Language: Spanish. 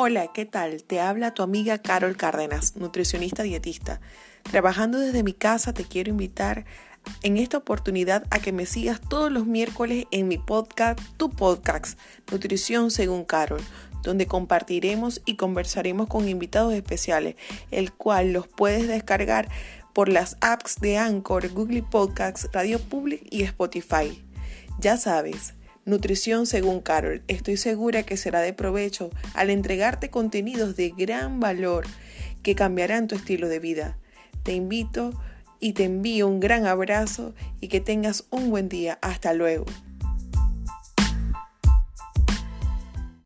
Hola, ¿qué tal? Te habla tu amiga Carol Cárdenas, nutricionista dietista. Trabajando desde mi casa te quiero invitar en esta oportunidad a que me sigas todos los miércoles en mi podcast, tu podcast, Nutrición según Carol, donde compartiremos y conversaremos con invitados especiales, el cual los puedes descargar por las apps de Anchor, Google Podcasts, Radio Public y Spotify. Ya sabes, Nutrición según Carol. Estoy segura que será de provecho al entregarte contenidos de gran valor que cambiarán tu estilo de vida. Te invito y te envío un gran abrazo y que tengas un buen día. Hasta luego.